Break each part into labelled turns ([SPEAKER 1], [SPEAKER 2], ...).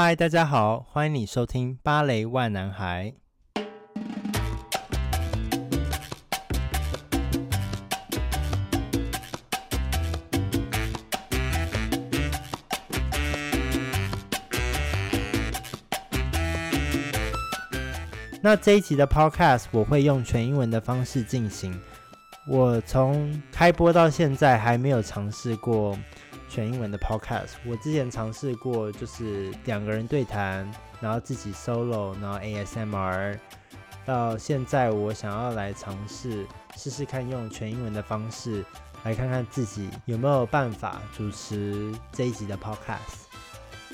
[SPEAKER 1] 嗨，大家好，欢迎你收听《芭蕾 Y 男孩》。那这一集的 Podcast 我会用全英文的方式进行。我从开播到现在还没有尝试过全英文的 podcast。我之前尝试过，就是两个人对谈，然后自己 solo，然后 ASMR。到现在，我想要来尝试试试看，用全英文的方式，来看看自己有没有办法主持这一集的 podcast。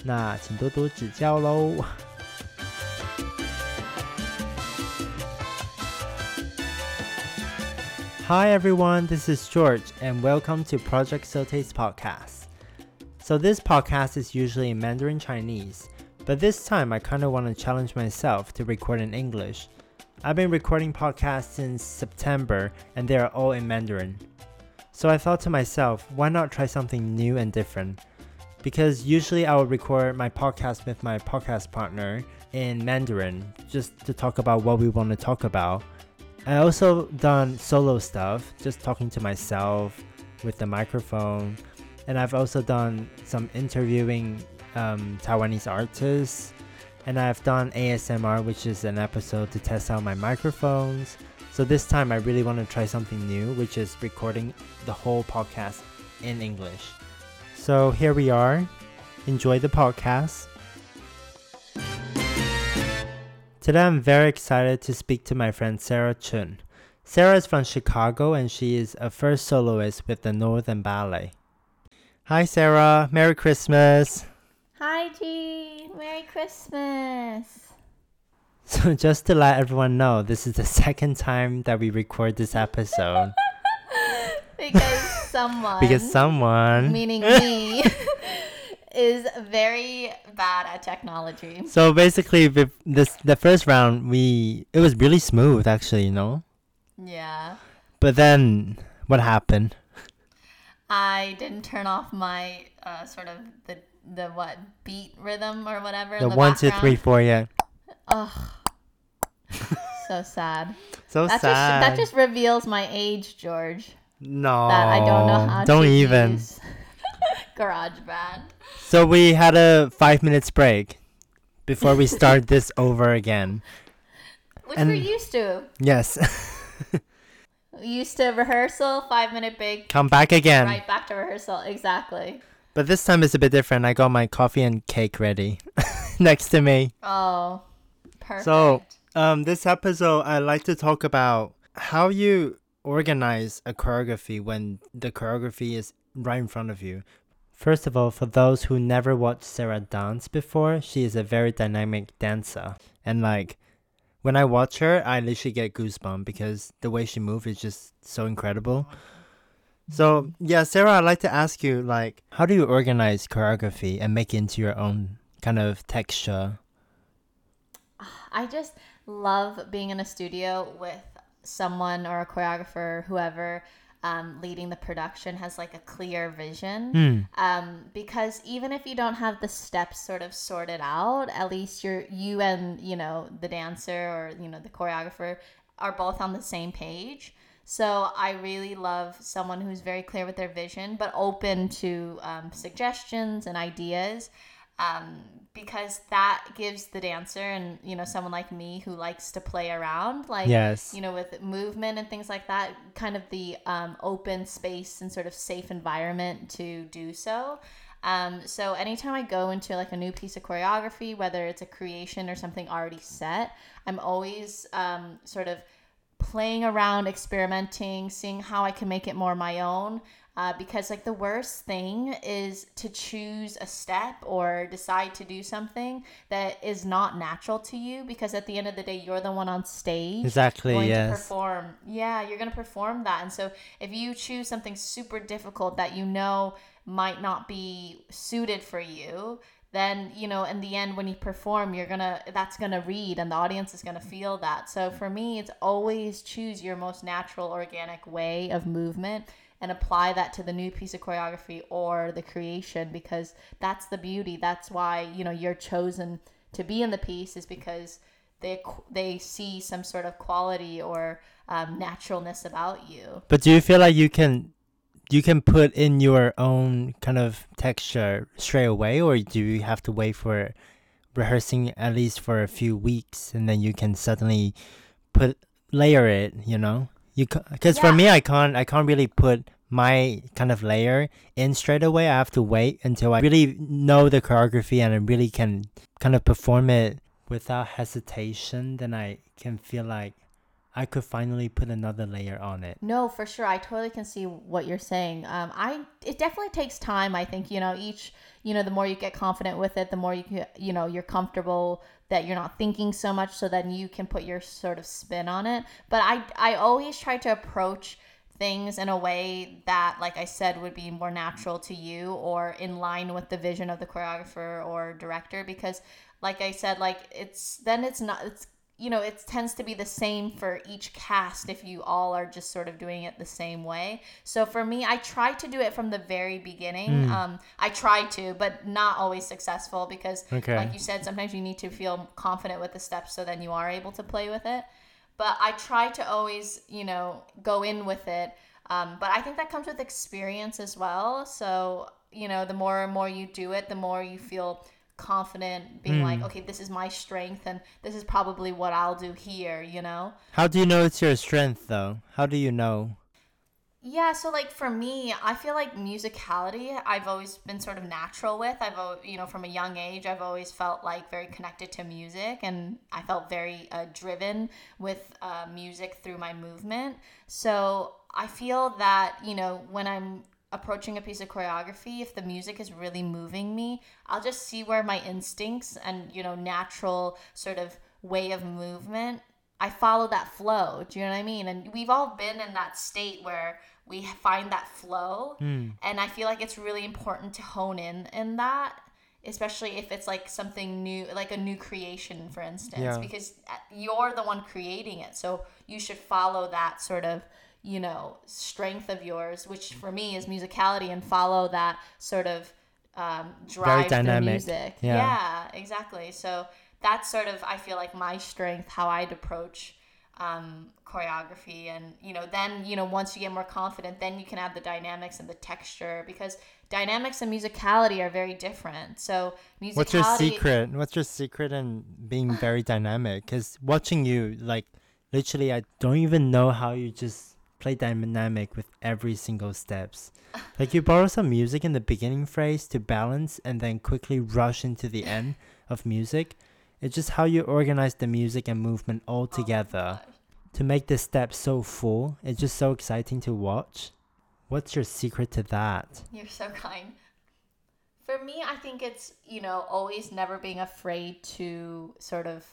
[SPEAKER 1] 那请多多指教喽。Hi everyone, this is George, and welcome to Project Sauté's podcast. So, this podcast is usually in Mandarin Chinese, but this time I kind of want to challenge myself to record in English. I've been recording podcasts since September, and they are all in Mandarin. So, I thought to myself, why not try something new and different? Because usually I would record my podcast with my podcast partner in Mandarin just to talk about what we want to talk about I also done solo stuff, just talking to myself with the microphone, and I've also done some interviewing um, Taiwanese artists, and I've done ASMR, which is an episode to test out my microphones. So this time I really want to try something new, which is recording the whole podcast in English. So here we are. Enjoy the podcast. Today I'm very excited to speak to my friend Sarah Chun. Sarah is from Chicago and she is a first soloist with the Northern Ballet. Hi Sarah, Merry Christmas.
[SPEAKER 2] Hi G, Merry Christmas.
[SPEAKER 1] So just to let everyone know, this is the second time that we record this episode.
[SPEAKER 2] because someone
[SPEAKER 1] Because someone
[SPEAKER 2] meaning me is very bad at technology.
[SPEAKER 1] So basically with this the first round we it was really smooth actually, you know?
[SPEAKER 2] Yeah.
[SPEAKER 1] But then what happened?
[SPEAKER 2] I didn't turn off my uh, sort of the the what beat rhythm or whatever.
[SPEAKER 1] The,
[SPEAKER 2] the
[SPEAKER 1] one, two, three, four, yeah.
[SPEAKER 2] Ugh. so sad.
[SPEAKER 1] So
[SPEAKER 2] That just
[SPEAKER 1] sad.
[SPEAKER 2] that just reveals my age, George.
[SPEAKER 1] no.
[SPEAKER 2] That I don't know how
[SPEAKER 1] Don't
[SPEAKER 2] to
[SPEAKER 1] even.
[SPEAKER 2] use GarageBand.
[SPEAKER 1] So we had a five minutes break before we start this over again.
[SPEAKER 2] Which
[SPEAKER 1] And-
[SPEAKER 2] we're used to.
[SPEAKER 1] Yes.
[SPEAKER 2] Used to rehearsal, five minute break,
[SPEAKER 1] Come back again.
[SPEAKER 2] right back to rehearsal. Exactly.
[SPEAKER 1] But this time it's a bit different. I got my coffee and cake ready next to me.
[SPEAKER 2] Oh, perfect.
[SPEAKER 1] So, um, this episode, I like to talk about how you organize a choreography when the choreography is right in front of you. First of all, for those who never watched Sarah dance before, she is a very dynamic dancer. And like, when I watch her, I literally get goosebumps because the way she moves is just so incredible. So, yeah, Sarah, I'd like to ask you, like, how do you organize choreography and make it into your own kind of texture?
[SPEAKER 2] I just love being in a studio with someone or a choreographer, whoever um, leading the production has like a clear vision.
[SPEAKER 1] Hmm.
[SPEAKER 2] Um, because even if you don't have the steps sort of sorted out, at least you're you and you know the dancer or you know the choreographer are both on the same page. So I really love someone who's very clear with their vision, but open to um, suggestions and ideas, um, because that gives the dancer and you know someone like me who likes to play around, like
[SPEAKER 1] Yes.
[SPEAKER 2] you know with movement and things like that, kind of the um, open space and sort of safe environment to do so. Um, so anytime I go into like a new piece of choreography, whether it's a creation or something already set, I'm always um, sort of playing around, experimenting, seeing how I can make it more my own. Uh, because like the worst thing is to choose a step or decide to do something that is not natural to you because at the end of the day you're the one on stage
[SPEAKER 1] Exactly,
[SPEAKER 2] going to perform. Yeah you're going to perform that. And so if you choose something super difficult that you know might not be suited for you then you know in the end when you perform you're gonna that's gonna read and the audience is gonna feel that. So for me it's always choose your most natural organic way of movement and apply that to the new piece of choreography or the creation because that's the beauty. That's why you know you're chosen to be in the piece is because they they see some sort of quality or um, naturalness about you.
[SPEAKER 1] But do you feel like you can you can put in your own kind of texture straight away or do you have to wait for rehearsing at least for a few weeks and then you can suddenly put layer it, you know? You cuz for me I can't I can't really put my kind of layer in straight away. I have to wait until I really know the choreography and I really can kind of perform it without hesitation, then I can feel like I could finally put another layer on it.
[SPEAKER 2] No, for sure. I totally can see what you're saying. Um, I it definitely takes time. I think you know each you know the more you get confident with it, the more you can you know you're comfortable that you're not thinking so much, so then you can put your sort of spin on it. But I I always try to approach things in a way that like I said would be more natural to you or in line with the vision of the choreographer or director because like I said like it's then it's not it's you know, it tends to be the same for each cast if you all are just sort of doing it the same way. So for me, I try to do it from the very beginning. Um, I try to, but not always successful because,
[SPEAKER 1] Okay.
[SPEAKER 2] like you said, sometimes you need to feel confident with the steps so then you are able to play with it. But I try to always, you know, go in with it. Um, but I think that comes with experience as well. So, you know, the more and more you do it, the more you feel confident being like, okay, this is my strength and this is probably what I'll do here, you know?
[SPEAKER 1] How do you know it's your strength though? How do you know?
[SPEAKER 2] Yeah, so like for me, I feel like musicality I've always been sort of natural with. I've you know from a young age I've always felt like very connected to music and I felt very uh, driven with uh, music through my movement. So I feel that you know when I'm approaching a piece of choreography, if the music is really moving me, I'll just see where my instincts and you know natural sort of way of movement I follow that flow. Do you know what I mean? And we've all been in that state where we find that flow, and I feel like it's really important to hone in in that, especially if it's like something new, like a new creation, for instance,
[SPEAKER 1] Yeah.
[SPEAKER 2] because uh, you're the one creating it, so you should follow that sort of you know strength of yours, which for me is musicality, and follow that sort of um, drive
[SPEAKER 1] dynamic.
[SPEAKER 2] music.
[SPEAKER 1] Yeah.
[SPEAKER 2] yeah, exactly. So that's sort of I feel like my strength, how I'd approach um, choreography, and you know, then you know, once you get more confident, then you can add the dynamics and the texture because dynamics and musicality are very different. So musicality.
[SPEAKER 1] What's your secret? What's your secret in being very dynamic? Because watching you, like, literally, I don't even know how you just play dynamic with every single steps. Like you borrow some music in the beginning phrase to balance, and then quickly rush into the end of music. It's just how you organize the music and movement all
[SPEAKER 2] Oh
[SPEAKER 1] together
[SPEAKER 2] gosh.
[SPEAKER 1] to make the steps so full. It's just so exciting to watch. What's your secret to that?
[SPEAKER 2] You're so kind. For me, I think it's, you know, always never being afraid to sort of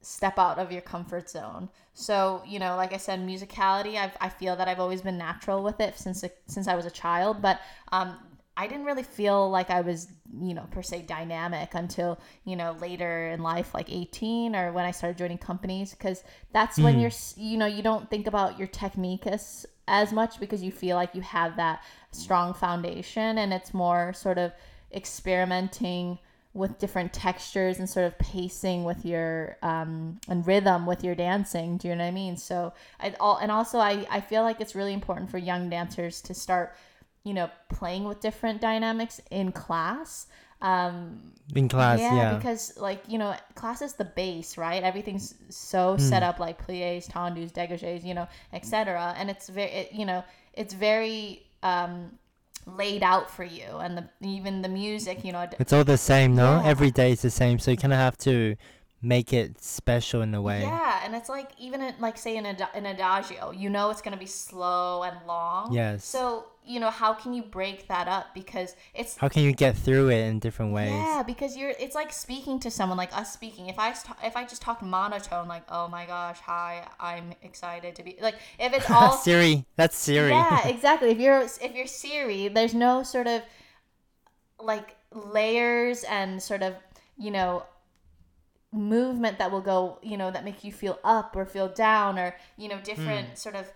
[SPEAKER 2] step out of your comfort zone. So, you know, like I said, musicality, I've, I feel that I've always been natural with it since since I was a child, but um, I didn't really feel like I was, you know, per se dynamic until, you know, later in life, like 18 or when I started joining companies, because that's when you're, you know, you don't think about your technique as, as much because you feel like you have that strong foundation and it's more sort of experimenting with different textures and sort of pacing with your um, and rhythm with your dancing. Do you know what I mean? So I all and also I I feel like it's really important for young dancers to start you know playing with different dynamics in class. Um,
[SPEAKER 1] In class, yeah.
[SPEAKER 2] because like you know, class is the base, right? Everything's so set up like pliés, tendus, dégagés, you know, etc. And it's very, it, you know, it's very um, laid out for you, and the even the music, you know,
[SPEAKER 1] It's all the same, no?
[SPEAKER 2] Yeah.
[SPEAKER 1] Every day is the same, so you kind of have to make it special in a way.
[SPEAKER 2] yeah, and it's like even in, like say in a an adagio, you know, it's gonna be slow and long.
[SPEAKER 1] Yes.
[SPEAKER 2] So you know, how can you break that up because it's
[SPEAKER 1] How can you get through it in different ways?
[SPEAKER 2] Yeah, because you're it's like speaking to someone like us speaking. If I st- if I just talked monotone like, "Oh my gosh, hi, I'm excited to be." Like if it's all
[SPEAKER 1] Siri, that's Siri.
[SPEAKER 2] Yeah, exactly. If you're if you're Siri, there's no sort of like layers and sort of, you know, movement that will go, you know, that make you feel up or feel down or, you know, different hmm. sort of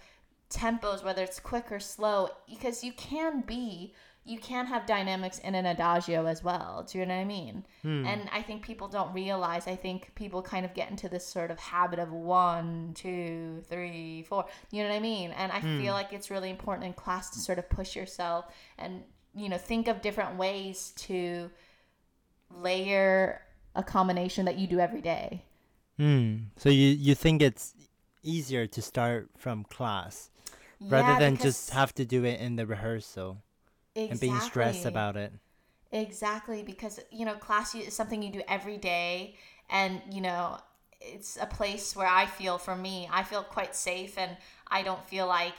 [SPEAKER 2] tempos, whether it's quick or slow, because you can be you can have dynamics in an adagio as well. Do you know what I mean?
[SPEAKER 1] Hmm.
[SPEAKER 2] And I think people don't realize. I think people kind of get into this sort of habit of one, two, three, four. You know what I mean? And I
[SPEAKER 1] Hmm.
[SPEAKER 2] feel like it's really important in class to sort of push yourself and you know think of different ways to layer a combination that you do every day.
[SPEAKER 1] Hmm. So you you think it's easier to start from class rather than just have to do it in the rehearsal and being stressed about it.
[SPEAKER 2] Exactly, because you know, class is something you do every day, and you know, it's a place where I feel, for me, I feel quite safe, and I don't feel like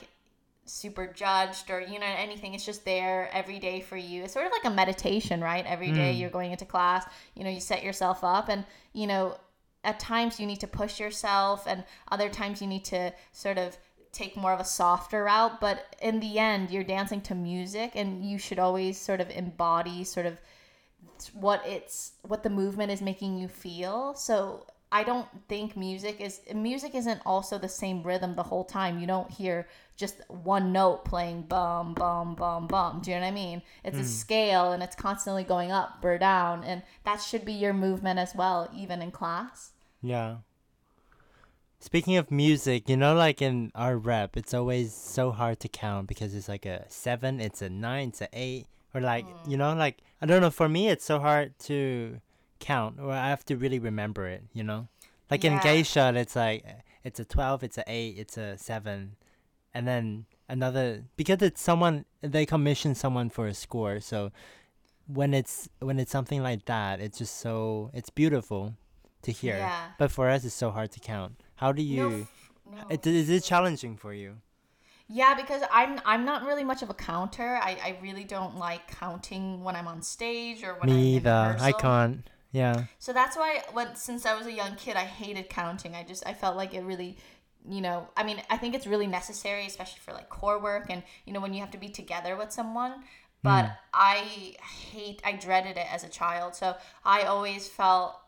[SPEAKER 2] super judged or you know anything. It's just there every day for you. It's sort of like a meditation, right? Every day
[SPEAKER 1] Mm.
[SPEAKER 2] you're going into class, you know, you set yourself up, and you know, at times you need to push yourself, and other times you need to sort of take more of a softer route but in the end you're dancing to music and you should always sort of embody sort of what it's what the movement is making you feel. So i don't think music is music isn't also the same rhythm the whole time. You don't hear just one note playing bum bum bum bum. Do you know what i mean? It's a hmm. scale and it's constantly going up or down and that should be your movement as well even in class.
[SPEAKER 1] Yeah. Speaking of music, you know, like in our rep, it's always so hard to count because it's like a seven, it's a nine, it's an eight, or like you mm. know, like I don't know. For me, it's so hard to count, or I have to really remember it. You know, like in geisha, it's like it's a twelve, it's a eight, it's a seven, and then another because it's someone they commission someone for a score, so when it's when it's something like that, it's just so it's beautiful to hear.
[SPEAKER 2] Yeah.
[SPEAKER 1] But for us, it's so hard to count. How do you?
[SPEAKER 2] f- no.
[SPEAKER 1] it, is it challenging for you?
[SPEAKER 2] Yeah, because I'm I'm not really much of a counter. I, I really don't like counting when I'm on stage or when I'm
[SPEAKER 1] Me
[SPEAKER 2] in
[SPEAKER 1] either. I can't. Yeah.
[SPEAKER 2] So that's why when since I was a young kid, I hated counting. I just I felt like it really, you know, I mean, I think it's really necessary, especially for like corps work and you know when you have to be together with someone. But mm. I hate, I dreaded it as a child. So I always felt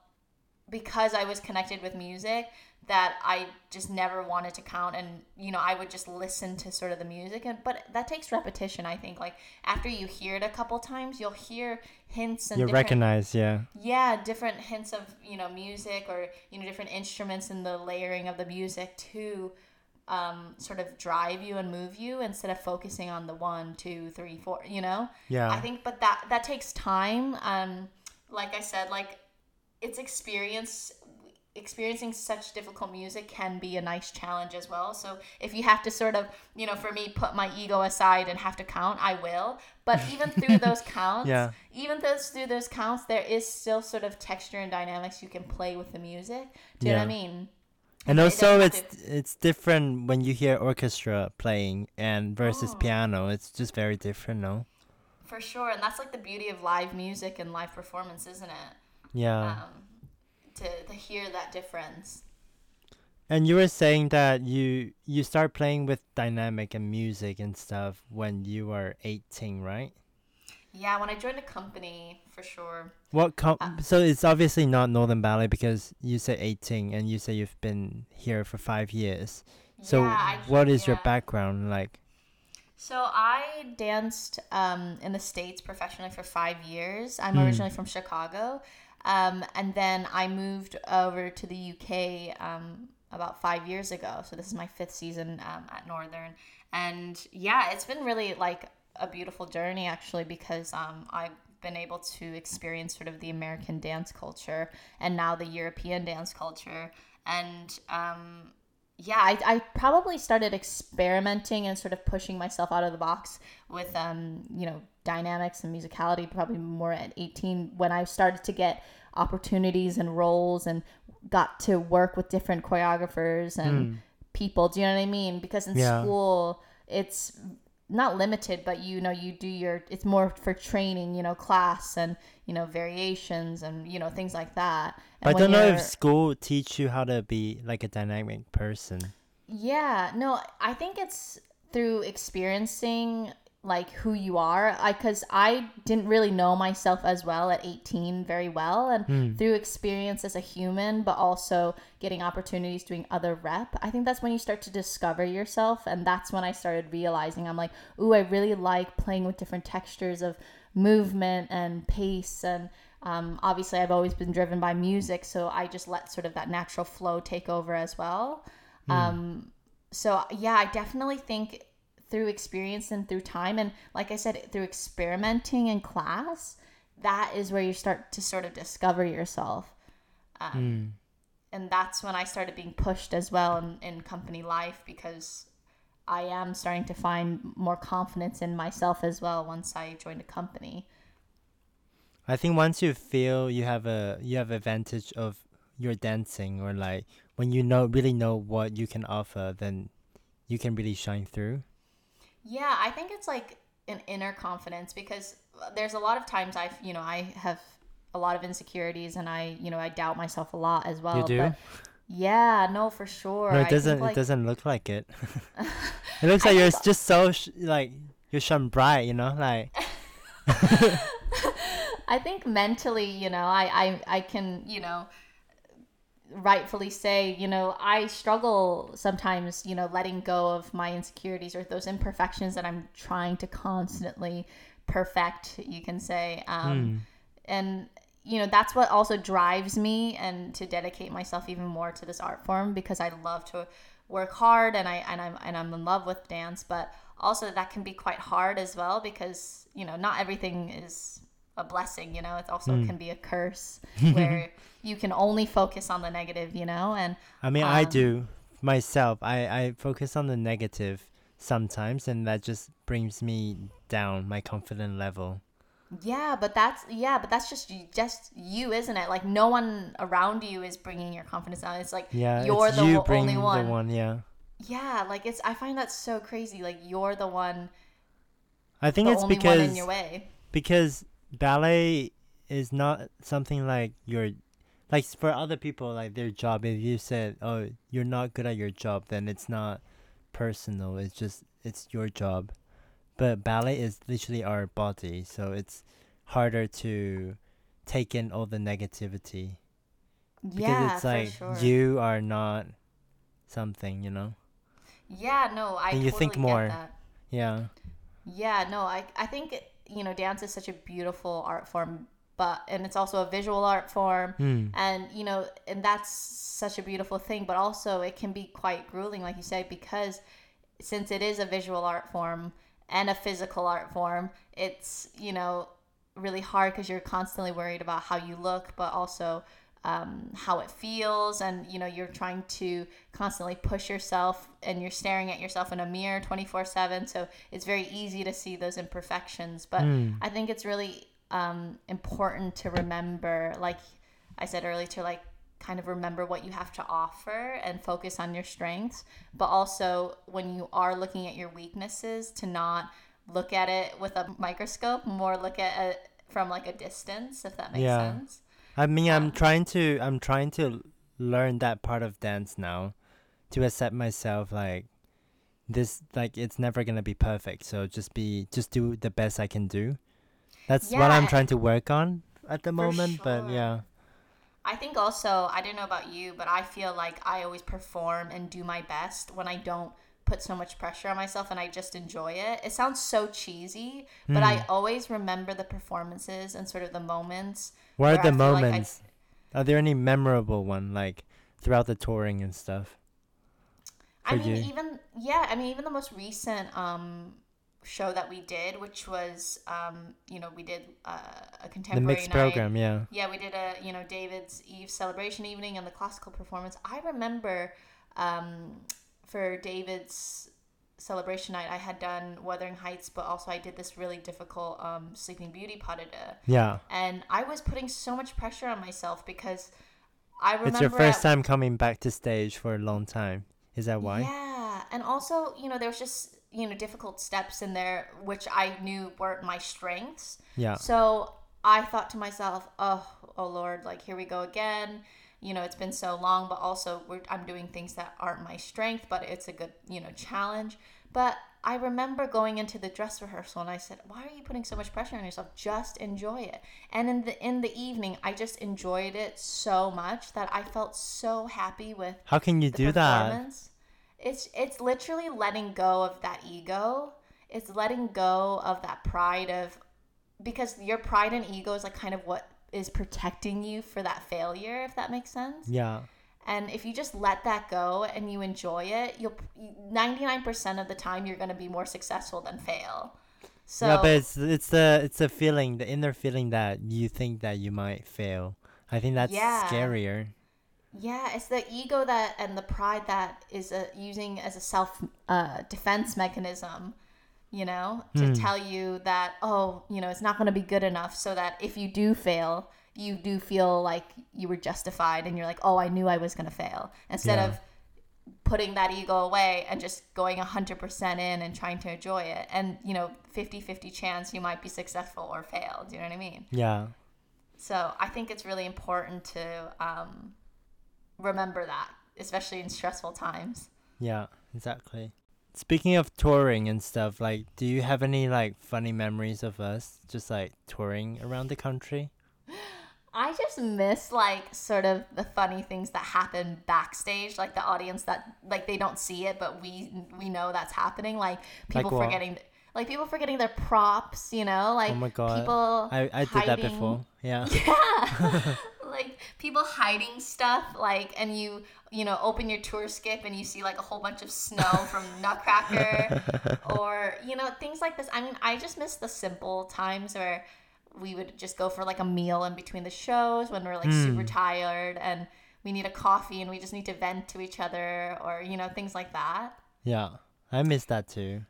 [SPEAKER 2] because I was connected with music that I just never wanted to count and you know I would just listen to sort of the music and but that takes repetition I think like after you hear it a couple times you'll hear hints and
[SPEAKER 1] You recognize, yeah.
[SPEAKER 2] yeah different hints of you know music or you know different instruments and the layering of the music to um, sort of drive you and move you instead of focusing on the one two three four you know
[SPEAKER 1] Yeah.
[SPEAKER 2] i think but that that takes time um like i said like it's experience experiencing such difficult music can be a nice challenge as well so if you have to sort of you know for me put my ego aside and have to count i will but even through those counts
[SPEAKER 1] Yeah.
[SPEAKER 2] even those through those counts there is still sort of texture and dynamics you can play with the music do you know what i mean
[SPEAKER 1] and also, it's
[SPEAKER 2] have
[SPEAKER 1] it's different when you hear orchestra playing and versus
[SPEAKER 2] Oh.
[SPEAKER 1] piano. It's just very different, no?
[SPEAKER 2] for sure and that's like the beauty of live music and live performance isn't it
[SPEAKER 1] Yeah.
[SPEAKER 2] um to, to hear that difference
[SPEAKER 1] and you were saying that you you start playing with dynamic and music and stuff when you were 18, right?
[SPEAKER 2] Yeah, when I joined a company, for sure.
[SPEAKER 1] What com-
[SPEAKER 2] Uh,
[SPEAKER 1] so it's obviously not Northern Ballet because you say 18 and you say you've been here for 5 years. So
[SPEAKER 2] yeah, I
[SPEAKER 1] what is your background like?
[SPEAKER 2] So I danced um, in the states professionally for five years. I'm
[SPEAKER 1] Hmm.
[SPEAKER 2] originally from Chicago, um, and then I moved over to the UK um, about five years ago. So this is my fifth season um, at Northern, and yeah, it's been really like a beautiful journey actually because um, I've been able to experience sort of the American dance culture and now the European dance culture, and um, yeah, I, I probably started experimenting and sort of pushing myself out of the box with um, you know, dynamics and musicality probably more at 18 when I started to get opportunities and roles and got to work with different choreographers and people. Do you know what I mean? Because in
[SPEAKER 1] Yeah.
[SPEAKER 2] school it's not limited, but you know, you do your it's more for training, you know, class and you know, variations and you know, things like that. And
[SPEAKER 1] I don't know if school teach you how to be like a dynamic person.
[SPEAKER 2] Yeah, no, I think it's through experiencing like who you are. I because i didn't really know myself as well at 18 very well and
[SPEAKER 1] Hmm.
[SPEAKER 2] through experience as a human but also getting opportunities doing other rep i think that's when you start to discover yourself. And that's when i started realizing i'm like ooh i really like playing with different textures of movement and pace. And um, obviously i've always been driven by music so i just let sort of that natural flow take over as well. Um, so yeah i definitely think through experience and through time. And like i said through experimenting in class that is where you start to sort of discover yourself. Um, and that's when i started being pushed as well in, in company life because i am starting to find more confidence in myself as well once i joined a company.
[SPEAKER 1] I think once you feel you have a you have advantage of your dancing or like when you know really know what you can offer, then you can really shine through.
[SPEAKER 2] Yeah, I think it's like an inner confidence because there's a lot of times I've, you know, I have a lot of insecurities and I, you know, I doubt myself a lot as well.
[SPEAKER 1] You do?
[SPEAKER 2] Yeah, no, for sure.
[SPEAKER 1] no, it doesn't.
[SPEAKER 2] like-
[SPEAKER 1] it doesn't look like it. it looks like you're just so sh- like you're shine bright. You know, like
[SPEAKER 2] I think mentally, you know, I, I, I can, you know, rightfully say, you know, I struggle sometimes, you know, letting go of my insecurities or those imperfections that I'm trying to constantly perfect, you can say. Um, And, you know, that's what also drives me and to dedicate myself even more to this art form because I love to work hard and I and I'm and I'm in love with dance, but also that can be quite hard as well because, you know, not everything is a blessing, you know, it also can be a curse where you can only focus on the negative, you know, and
[SPEAKER 1] I mean, I
[SPEAKER 2] Um,
[SPEAKER 1] do myself. I I focus on the negative sometimes, and that just brings me down my confidence level.
[SPEAKER 2] yeah, but that's yeah, but that's just you, just you, isn't it? Like no one around you is bringing your confidence down. It's like
[SPEAKER 1] Yeah,
[SPEAKER 2] you're the
[SPEAKER 1] you
[SPEAKER 2] only one.
[SPEAKER 1] the one. Yeah,
[SPEAKER 2] Yeah, like it's I find that so crazy. Like you're the one,
[SPEAKER 1] I think it's because
[SPEAKER 2] in your way.
[SPEAKER 1] because ballet is not something like your like for other people like their job if you said oh you're not good at your job then it's not personal it's just it's your job. But ballet is literally our body so it's harder to take in all the negativity. Because
[SPEAKER 2] Yeah,
[SPEAKER 1] it's like
[SPEAKER 2] sure.
[SPEAKER 1] you are not something you know?
[SPEAKER 2] Yeah, no, I
[SPEAKER 1] And you
[SPEAKER 2] totally
[SPEAKER 1] think more. yeah.
[SPEAKER 2] Yeah, no, I I think you know dance is such a beautiful art form, but and it's also a visual art form,
[SPEAKER 1] Hmm.
[SPEAKER 2] and you know, and that's such a beautiful thing. But also, it can be quite grueling, like you say, because since it is a visual art form and a physical art form, it's you know really hard because you're constantly worried about how you look, but also um, how it feels. And you know you're trying to constantly push yourself and you're staring at yourself in a mirror 24 7 so it's very easy to see those imperfections. But
[SPEAKER 1] Hmm.
[SPEAKER 2] i think it's really um, important to remember like i said earlier to like kind of remember what you have to offer and focus on your strengths. But also when you are looking at your weaknesses to not look at it with a microscope more look at it from like a distance if that makes
[SPEAKER 1] Yeah.
[SPEAKER 2] sense
[SPEAKER 1] I mean, I'm trying to I'm trying to learn that part of dance now, to accept myself like this like it's never gonna be perfect. So just be just do the best I can do. That's what I'm trying to work on at the moment. But yeah,
[SPEAKER 2] I think also, I don't know about you, but I feel like I always perform and do my best when I don't put so much pressure on myself and I just enjoy it. It sounds so cheesy, but I
[SPEAKER 1] Hmm.
[SPEAKER 2] always remember the performances and sort of the moments.
[SPEAKER 1] what are the
[SPEAKER 2] I feel like I-
[SPEAKER 1] moments? Are there any memorable one like throughout the touring and stuff?
[SPEAKER 2] I mean,
[SPEAKER 1] you.
[SPEAKER 2] even yeah, I mean, even the most recent um show that we did, which was um you know we did uh, a
[SPEAKER 1] The
[SPEAKER 2] contemporary
[SPEAKER 1] mixed
[SPEAKER 2] night.
[SPEAKER 1] program, yeah.
[SPEAKER 2] Yeah, we did a you know David's Eve celebration evening and the classical performance. I remember um, for David's celebration night, I had done Wuthering Heights, but also I did this really difficult um, Sleeping Beauty pas de deux.
[SPEAKER 1] Yeah.
[SPEAKER 2] and I was putting so much pressure on myself because I remember
[SPEAKER 1] It's your first
[SPEAKER 2] at-
[SPEAKER 1] time coming back to stage for a long time. Is that why?
[SPEAKER 2] Yeah, and also you know there was just you know difficult steps in there which I knew weren't my strengths.
[SPEAKER 1] Yeah.
[SPEAKER 2] So I thought to myself, oh, oh Lord, like here we go again. You know, it's been so long, but also we're, I'm doing things that aren't my strength, but it's a good, you know, challenge. But I remember going into the dress rehearsal and I said, "Why are you putting so much pressure on yourself? Just enjoy it." And in the in the evening, I just enjoyed it so much that I felt so happy with
[SPEAKER 1] How can you do that?
[SPEAKER 2] It's it's literally letting go of that ego. It's letting go of that pride of because your pride and ego is like kind of what is protecting you for that failure, if that makes sense.
[SPEAKER 1] Yeah.
[SPEAKER 2] And if you just let that go and you enjoy it, you'll 99% of the time you're going to be more successful than fail. So
[SPEAKER 1] yeah, but it's it's the it's a feeling, the inner feeling that you think that you might fail. I think that's
[SPEAKER 2] Yeah.
[SPEAKER 1] scarier.
[SPEAKER 2] Yeah, it's the ego that and the pride that is uh using as a self uh, defense mechanism, you know, to
[SPEAKER 1] Hmm.
[SPEAKER 2] tell you that oh, you know, it's not going to be good enough, so that if you do fail, you do feel like you were justified, and you're like, oh, I knew I was going to fail, instead
[SPEAKER 1] Yeah.
[SPEAKER 2] of putting that ego away and just going 100% in and trying to enjoy it and you know 50-50 chance you might be successful or fail do you know what i mean
[SPEAKER 1] Yeah.
[SPEAKER 2] so I think it's really important to um, remember that, especially in stressful times.
[SPEAKER 1] Yeah, exactly. Speaking of touring and stuff, like do you have any like funny memories of us just like touring around the country?
[SPEAKER 2] I just miss like sort of the funny things that happen backstage, like the audience that like they don't see it, but we we know that's happening. Like people
[SPEAKER 1] what?
[SPEAKER 2] forgetting, like people forgetting their props. You know, like
[SPEAKER 1] Oh my God.
[SPEAKER 2] people.
[SPEAKER 1] I I did that before. Yeah.
[SPEAKER 2] Yeah. like people hiding stuff like and you you know open your tour skip and you see like a whole bunch of snow from Nutcracker or you know things like this. I mean, I just miss the simple times where we would just go for like a meal in between the shows when we're like super hmm. tired and we need a coffee and we just need to vent to each other or you know things like that.
[SPEAKER 1] Yeah. I miss that too.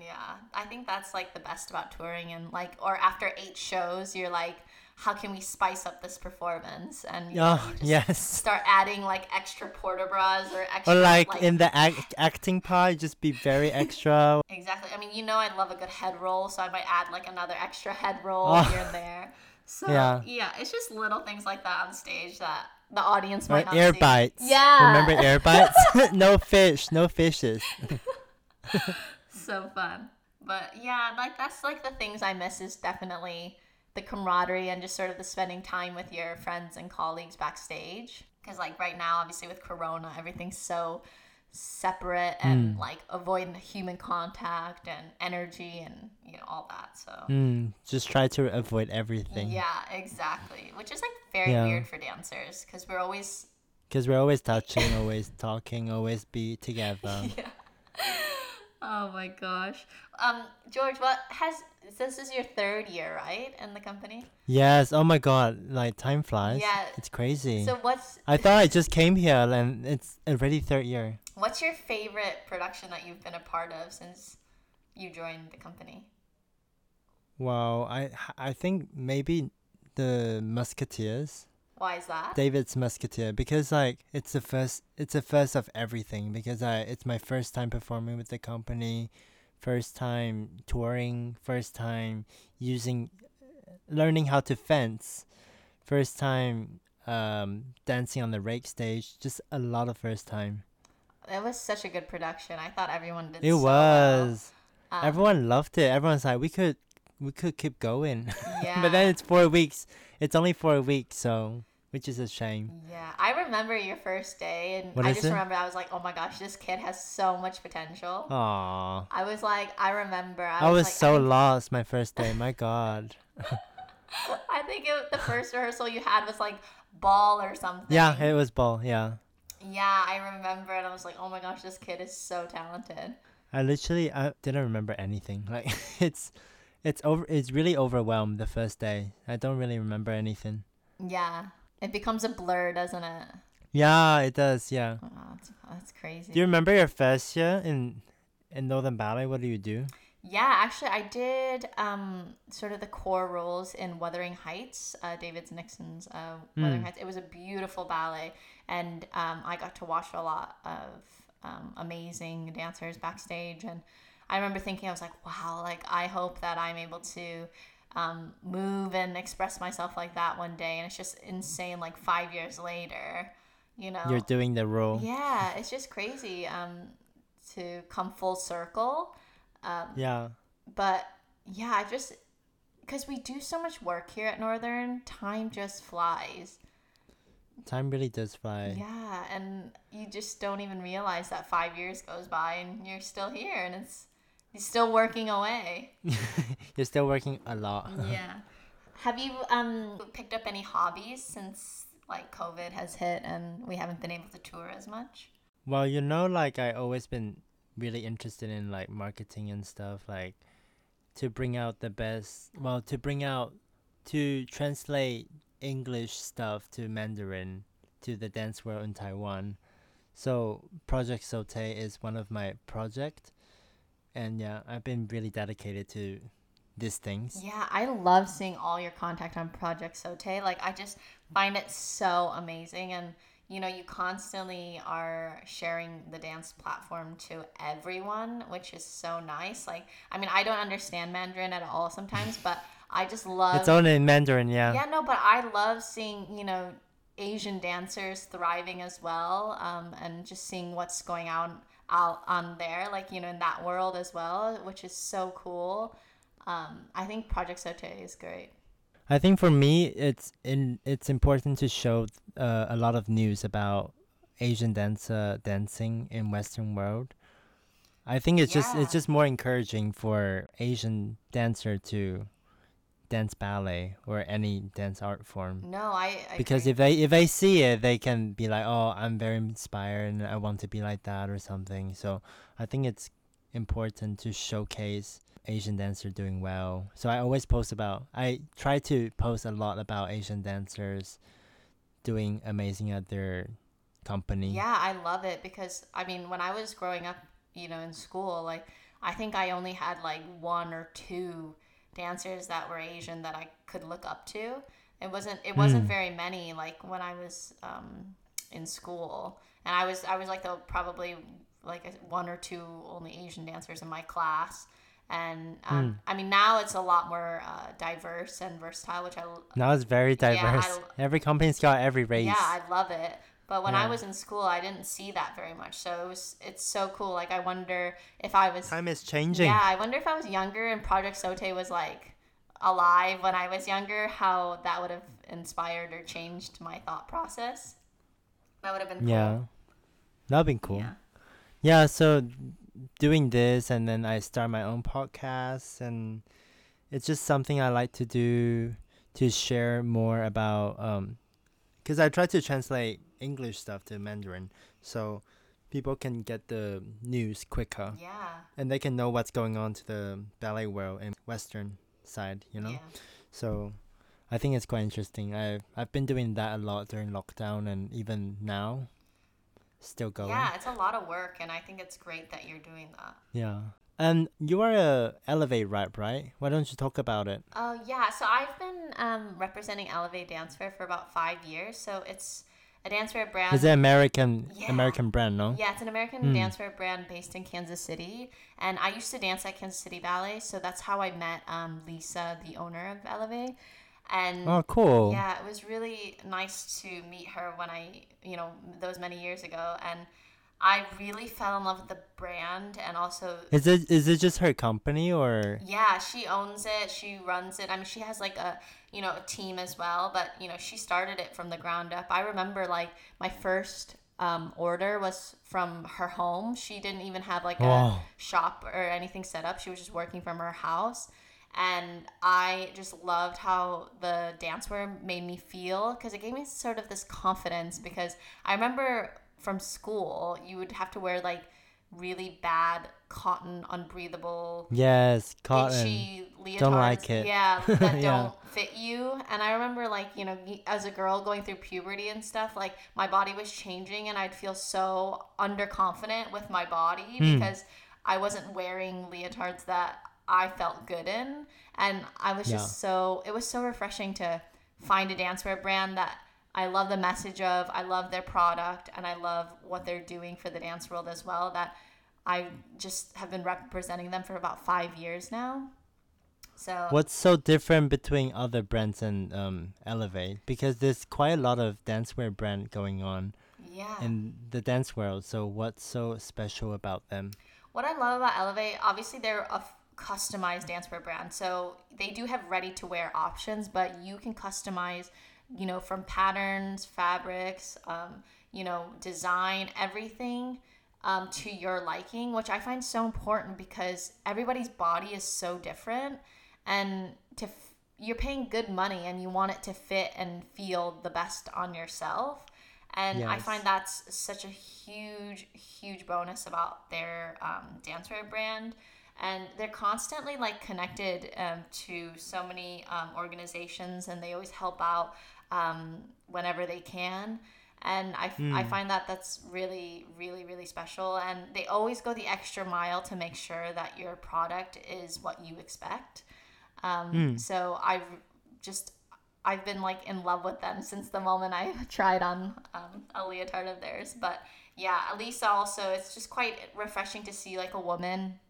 [SPEAKER 2] Yeah, I think that's like the best about touring, and like, or after eight shows, you're like, how can we spice up this performance? And you,
[SPEAKER 1] Oh,
[SPEAKER 2] you just
[SPEAKER 1] yes.
[SPEAKER 2] start adding like extra port de bras or extra.
[SPEAKER 1] Or like, in the act- acting part, just be very extra.
[SPEAKER 2] exactly. I mean, you know, I love a good head roll, so I might add like another extra head roll
[SPEAKER 1] Oh.
[SPEAKER 2] here and there. So
[SPEAKER 1] Yeah.
[SPEAKER 2] yeah. it's just little things like that on stage that the audience
[SPEAKER 1] Or
[SPEAKER 2] might not
[SPEAKER 1] air
[SPEAKER 2] see.
[SPEAKER 1] bites.
[SPEAKER 2] Yeah.
[SPEAKER 1] Remember air bites? no fish, no fishes.
[SPEAKER 2] so fun. But yeah, like that's like the things I miss is definitely the camaraderie and just sort of the spending time with your friends and colleagues backstage. Because like right now, obviously with Corona, everything's so separate and
[SPEAKER 1] Hmm.
[SPEAKER 2] like avoiding the human contact and energy and you know all that. So
[SPEAKER 1] Mm, just try to avoid everything.
[SPEAKER 2] yeah, exactly. Which is like very
[SPEAKER 1] Yeah.
[SPEAKER 2] weird for dancers because we're always
[SPEAKER 1] Because we're always touching, always talking, always be together.
[SPEAKER 2] yeah. Oh my gosh. Um, George, what has this is your third year, right, in the company?
[SPEAKER 1] Yes. Oh my God. Like time flies.
[SPEAKER 2] Yeah.
[SPEAKER 1] It's crazy.
[SPEAKER 2] So what's
[SPEAKER 1] I thought I just came here and it's already third year.
[SPEAKER 2] what's your favorite production that you've been a part of since you joined the company?
[SPEAKER 1] Well, I I think maybe the Musketeers,
[SPEAKER 2] Why is that?
[SPEAKER 1] David's Musketeer, because like it's the first, it's the first of everything. Because I it's my first time performing with the company, first time touring, first time using, learning how to fence, first time um dancing on the rake stage. Just a lot of first time.
[SPEAKER 2] it was such a good production. I thought everyone did.
[SPEAKER 1] It
[SPEAKER 2] so well.
[SPEAKER 1] was.
[SPEAKER 2] Um,
[SPEAKER 1] Everyone loved it. Everyone's like, we could, we could keep going.
[SPEAKER 2] Yeah.
[SPEAKER 1] but then it's four weeks. It's only four weeks, so which is a shame.
[SPEAKER 2] Yeah, I remember your first day, and
[SPEAKER 1] What
[SPEAKER 2] I just
[SPEAKER 1] it?
[SPEAKER 2] remember I was like, "Oh my gosh, this kid has so much potential."
[SPEAKER 1] Aww.
[SPEAKER 2] I was like, I remember. I,
[SPEAKER 1] I was
[SPEAKER 2] like,
[SPEAKER 1] so
[SPEAKER 2] I
[SPEAKER 1] lost my first day. My God.
[SPEAKER 2] I think it, the first rehearsal you had was like ball or something.
[SPEAKER 1] Yeah, it was ball. Yeah,
[SPEAKER 2] Yeah, I remember, and I was like, "Oh my gosh, this kid is so talented."
[SPEAKER 1] I literally I didn't remember anything. Like it's, it's over. It's really overwhelmed the first day. I don't really remember anything.
[SPEAKER 2] Yeah, it becomes a blur, doesn't it?
[SPEAKER 1] Yeah, it does. Yeah.
[SPEAKER 2] Oh, that's, that's crazy.
[SPEAKER 1] Do you remember your first year in, in Northern Ballet? What do you do?
[SPEAKER 2] Yeah, actually, I did um, sort of the corps roles in Wuthering Heights, uh, David Nixon's uh, Wuthering
[SPEAKER 1] Mm.
[SPEAKER 2] Heights. It was a beautiful ballet, and um, I got to watch a lot of um, amazing dancers backstage. And I remember thinking, I was like, wow, like I hope that I'm able to um, move and express myself like that one day. And it's just insane, like five years later, you know.
[SPEAKER 1] You're doing the role.
[SPEAKER 2] Yeah, it's just crazy um, to come full circle. Um,
[SPEAKER 1] Yeah.
[SPEAKER 2] but yeah, I just because we do so much work here at Northern, time just flies.
[SPEAKER 1] Time really does fly.
[SPEAKER 2] Yeah, and you just don't even realize that five years goes by and you're still here and it's you're still working away.
[SPEAKER 1] You're still working a lot.
[SPEAKER 2] yeah. Have you um picked up any hobbies since like COVID has hit and we haven't been able to tour as much?
[SPEAKER 1] Well, you know, like I always been really interested in like marketing and stuff, like to bring out the best. Well, to bring out to translate English stuff to Mandarin to the dance world in Taiwan. So Project Saute is one of my project, and yeah, I've been really dedicated to these things.
[SPEAKER 2] Yeah, I love seeing all your contact on Project Sauté. Like, I just find it so amazing. And, you know, you constantly are sharing the dance platform to everyone, which is so nice. Like, I mean, I don't understand Mandarin at all sometimes, but I just love.
[SPEAKER 1] It's only in Mandarin, yeah.
[SPEAKER 2] Yeah, no, but I love seeing, you know, Asian dancers thriving as well um, and just seeing what's going on out on there, like, you know, in that world as well, which is so cool. Um, I think Project Sauté is great.
[SPEAKER 1] I think for me, it's in it's important to show uh, a lot of news about Asian dancer dancing in Western world. I think it's just it's just more encouraging for Asian dancer to dance ballet or any dance art form.
[SPEAKER 2] No, I, I
[SPEAKER 1] Because
[SPEAKER 2] agree.
[SPEAKER 1] if they if they see it, they can be like, "Oh, I'm very inspired and I want to be like that" or something. So I think it's important to showcase Asian dancer doing well. So I always post about. I try to post a lot about Asian dancers doing amazing at their company.
[SPEAKER 2] yeah, I love it because I mean, when I was growing up, you know, in school, like I think I only had like one or two dancers that were Asian that I could look up to. It wasn't it wasn't
[SPEAKER 1] Mm.
[SPEAKER 2] very many like when I was um, in school, and I was I was like the probably like one or two only Asian dancers in my class. And um,
[SPEAKER 1] Hmm.
[SPEAKER 2] I mean, now it's a lot more uh, diverse and versatile, which I
[SPEAKER 1] Now it's very
[SPEAKER 2] Yeah, I
[SPEAKER 1] diverse. Every company's got every race.
[SPEAKER 2] Yeah, I love it. But when I was in school, I didn't see that very much. So it was it's so cool. Like I wonder if I was
[SPEAKER 1] Time is changing.
[SPEAKER 2] Yeah, I wonder if I was younger and Project Sauté was like alive when I was younger, how that would have inspired or changed my thought process. That would have been cool.
[SPEAKER 1] Yeah. That'd been cool.
[SPEAKER 2] Yeah.
[SPEAKER 1] Yeah, so doing this and then I start my own podcast and it's just something I like to do to share more about um cuz I try to translate English stuff to Mandarin so people can get the news quicker
[SPEAKER 2] Yeah.
[SPEAKER 1] and they can know what's going on to the ballet world and western side, you know?
[SPEAKER 2] Yeah.
[SPEAKER 1] So I think it's quite interesting. I've I've been doing that a lot during lockdown and even now still going.
[SPEAKER 2] Yeah, it's a lot of work and I think it's great that you're doing that.
[SPEAKER 1] Yeah. And you are a Elevé rep, right? Why don't you talk about it?
[SPEAKER 2] Oh yeah, so I've been um, representing Elevé Dancewear for about five years. So it's a dancewear brand.
[SPEAKER 1] Is it American
[SPEAKER 2] Yeah.
[SPEAKER 1] American brand, no?
[SPEAKER 2] Yeah, it's an American
[SPEAKER 1] Hmm.
[SPEAKER 2] dancewear brand based in Kansas City, and I used to dance at Kansas City Ballet, so that's how I met um, Lisa, the owner of Elevé. And
[SPEAKER 1] Oh, cool.
[SPEAKER 2] yeah, it was really nice to meet her when I, you know, those many years ago, and I really fell in love with the brand, and also
[SPEAKER 1] Is it is it just her company or
[SPEAKER 2] yeah, she owns it. She runs it. I mean, she has like a you know a team as well, but you know she started it from the ground up. I remember like my first um, order was from her home. She didn't even have like
[SPEAKER 1] Wow.
[SPEAKER 2] a shop or anything set up. She was just working from her house. And I just loved how the dancewear made me feel because it gave me sort of this confidence. Because I remember from school, you would have to wear like really bad cotton, unbreathable
[SPEAKER 1] Yes, cotton.
[SPEAKER 2] itchy leotards.
[SPEAKER 1] Don't like it.
[SPEAKER 2] Yeah, that
[SPEAKER 1] Yeah.
[SPEAKER 2] don't fit you. And I remember, like, you know, as a girl going through puberty and stuff, like, my body was changing and I'd feel so underconfident with my body
[SPEAKER 1] Hmm.
[SPEAKER 2] because I wasn't wearing leotards that I felt good in. And I was just so, it was so refreshing to find a dancewear brand that I love the message of, I love their product, and I love what they're doing for the dance world as well. That I just have been representing them for about five years now. So
[SPEAKER 1] What's so different between other brands and um, Elevé? Because there's quite a lot of dancewear brand going on
[SPEAKER 2] yeah.
[SPEAKER 1] in the dance world. So what's so special about them?
[SPEAKER 2] What I love about Elevé, obviously they're a f- customized dancewear brand, so they do have ready to wear options, but you can customize, you know, from patterns, fabrics, um, you know, design, everything um, to your liking, which I find so important because everybody's body is so different, and to f- you're paying good money and you want it to fit and feel the best on yourself. And I find that's such a huge, huge bonus about their um, dancewear brand. And they're constantly like connected um, to so many um, organizations, and they always help out um, whenever they can. And I I find that that's really, really, really special. And they always go the extra mile to make sure that your product is what you expect. Um, So I've just I've been like in love with them since the moment I tried on um, a leotard of theirs. But yeah, Elisa also it's just quite refreshing to see like a woman,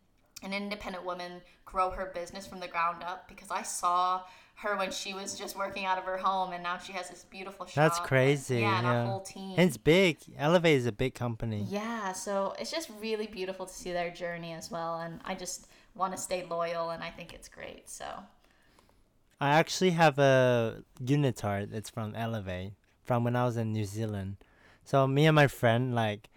[SPEAKER 2] an independent woman, grow her business from the ground up because I saw her when she was just working out of her home and now she has this beautiful shop.
[SPEAKER 1] That's
[SPEAKER 2] and-
[SPEAKER 1] crazy.
[SPEAKER 2] yeah, and
[SPEAKER 1] yeah.
[SPEAKER 2] a whole team.
[SPEAKER 1] And it's big. Elevé is a big company.
[SPEAKER 2] Yeah, so it's just really beautiful to see their journey as well, and I just want to stay loyal, and I think it's great. So
[SPEAKER 1] I actually have a unitard. It's from Elevé from when I was in New Zealand. So me and my friend like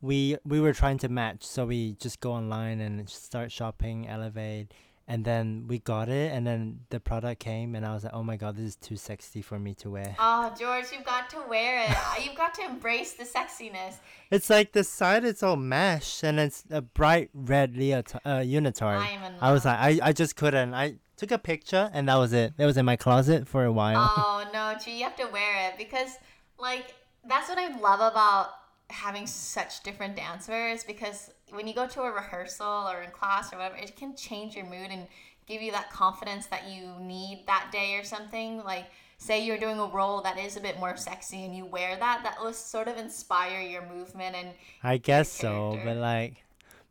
[SPEAKER 1] we we were trying to match. So we just go online and start shopping Elevé, and then we got it, and then the product came, and I was like, oh my god, this is too sexy for me to wear.
[SPEAKER 2] Oh, George, you've got to wear it. You've got to embrace the sexiness.
[SPEAKER 1] It's like the side it's all mesh, and it's a bright red leotard, uh, unitard.
[SPEAKER 2] I am in
[SPEAKER 1] I was like, I, I just couldn't. I took a picture, and that was it. It was in my closet for a while.
[SPEAKER 2] Oh no, G, you have to wear it because, like, that's what I love about having such different dancers Because when you go to a rehearsal or in class or whatever, it can change your mood and give you that confidence that you need that day or something. Like, say you're doing a role that is a bit more sexy and you wear that, that will sort of inspire your movement and
[SPEAKER 1] I guess so, but like,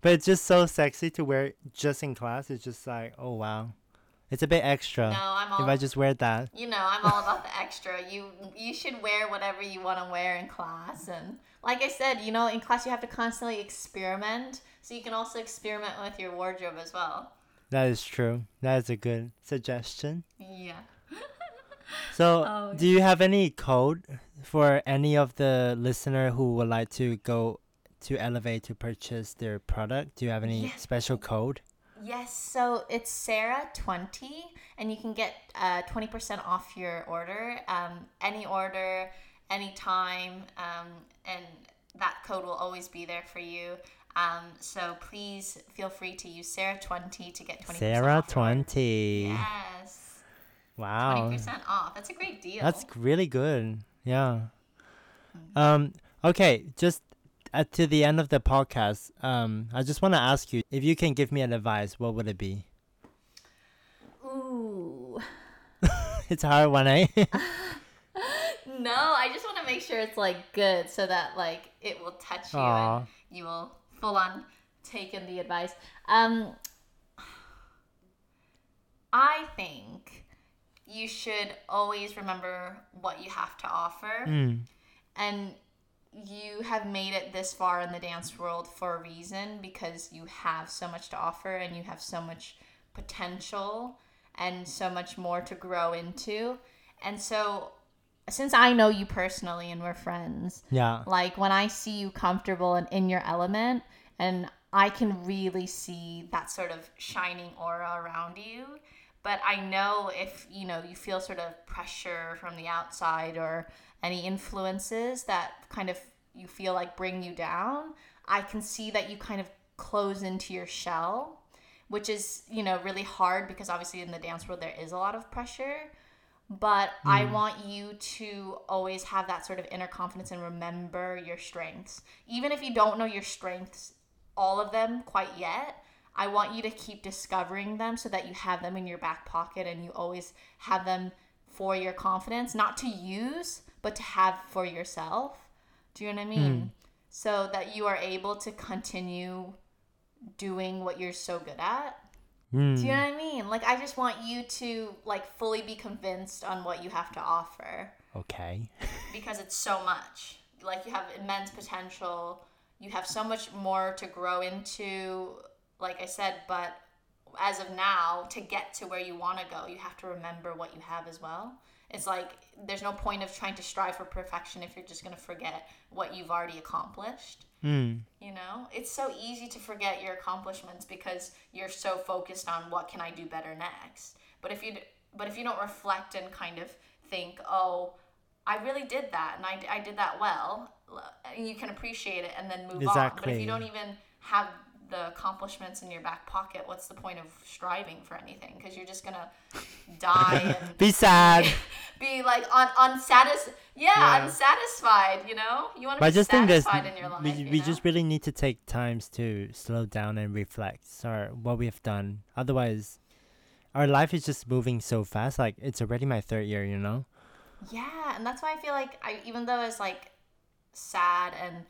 [SPEAKER 1] but it's just so sexy to wear just in class. It's just like, oh wow, it's a bit extra.
[SPEAKER 2] no, I'm all
[SPEAKER 1] if I just wear that,
[SPEAKER 2] you know i'm all about the extra you you should wear whatever you want to wear in class and like i said you know in class you have to constantly experiment so you can also experiment with your wardrobe as well
[SPEAKER 1] that is true. That is a good suggestion.
[SPEAKER 2] yeah
[SPEAKER 1] So,
[SPEAKER 2] Oh,
[SPEAKER 1] do you have any code for any of the listener who would like to go to Elevé to purchase their product? Do you have any
[SPEAKER 2] Yes.
[SPEAKER 1] special code?
[SPEAKER 2] Yes so it's sarah 20 and you can get uh, 20% off your order um, any order anytime um, and that code will always be there for you um, so please feel free to use sarah 20 to get 20%
[SPEAKER 1] Sarah
[SPEAKER 2] off
[SPEAKER 1] twenty.
[SPEAKER 2] Yes.
[SPEAKER 1] Wow.
[SPEAKER 2] Twenty percent off. That's a great deal.
[SPEAKER 1] That's really good. Yeah.
[SPEAKER 2] Mm-hmm.
[SPEAKER 1] Um. Okay. Just at to the end of the podcast. Um. I just want to ask you if you can give me an advice. What would it be?
[SPEAKER 2] Ooh.
[SPEAKER 1] It's a hard one, eh?
[SPEAKER 2] No, I just want to make sure it's like good so that like it will touch you
[SPEAKER 1] Aw.
[SPEAKER 2] and you will full on take in the advice. Um I think you should always remember what you have to offer.
[SPEAKER 1] mm.
[SPEAKER 2] and you have made it this far in the dance world for a reason because you have so much to offer and you have so much potential and so much more to grow into. And so, since I know you personally and we're friends,
[SPEAKER 1] Yeah.
[SPEAKER 2] like when I see you comfortable and in your element, and I can really see that sort of shining aura around you. But I know if you know you feel sort of pressure from the outside or any influences that kind of you feel like bring you down, I can see that you kind of close into your shell, which is you know really hard because obviously in the dance world there is a lot of pressure but I hmm. want you to always have that sort of inner confidence and remember your strengths. Even if you don't know your strengths, all of them quite yet, I want you to keep discovering them so that you have them in your back pocket and you always have them for your confidence, not to use, but to have for yourself. Do you know what I mean? So that you are able to continue doing what you're so good at.
[SPEAKER 1] Mm.
[SPEAKER 2] Do you know what I mean? Like I just want you to like fully be convinced on what you have to offer
[SPEAKER 1] Okay.
[SPEAKER 2] because it's so much. Like you have immense potential. you have so much more to grow into, like I said, but as of now, to get to where you want to go, you have to remember what you have as well. It's like there's no point of trying to strive for perfection if you're just going to forget what you've already accomplished.
[SPEAKER 1] Mm.
[SPEAKER 2] You know, it's so easy to forget your accomplishments because you're so focused on what can I do better next. But if you but if you don't reflect and kind of think, "Oh, I really did that and I, I did that well," you can appreciate it and then move exactly. on. But if you don't even have the accomplishments in your back pocket, what's the point of striving for anything? Because you're just gonna die and
[SPEAKER 1] be sad,
[SPEAKER 2] be like un unsatisfied. Yeah, yeah, unsatisfied. You know, you want to be just satisfied think in your life.
[SPEAKER 1] We, we know? just really need to take times to slow down and reflect on what we have done. Otherwise, our life is just moving so fast. Like it's already my third year. You know.
[SPEAKER 2] Yeah, and that's why I feel like I even though it's like sad and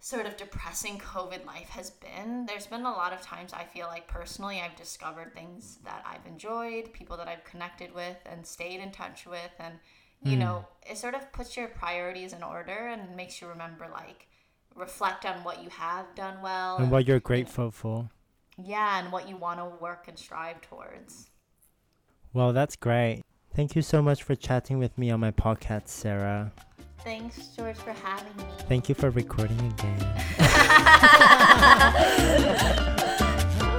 [SPEAKER 2] sort of depressing COVID life has been, there's been a lot of times I feel like personally I've discovered things that I've enjoyed, people that I've connected with and stayed in touch with. And, you mm. know, it sort of puts your priorities in order and makes you remember, like, reflect on what you have done well
[SPEAKER 1] and, and what you're grateful and, for.
[SPEAKER 2] Yeah, and what you want to work and strive towards.
[SPEAKER 1] Well, that's great. Thank you so much for chatting with me on my podcast, Sarah.
[SPEAKER 2] Thanks, George, for having me.
[SPEAKER 1] Thank you for recording again.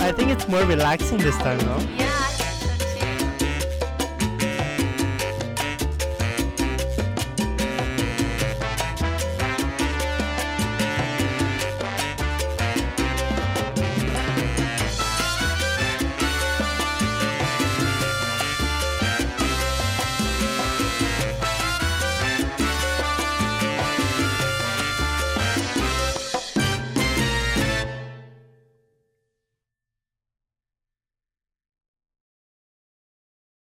[SPEAKER 1] I think it's more relaxing this time, though.
[SPEAKER 2] Yeah.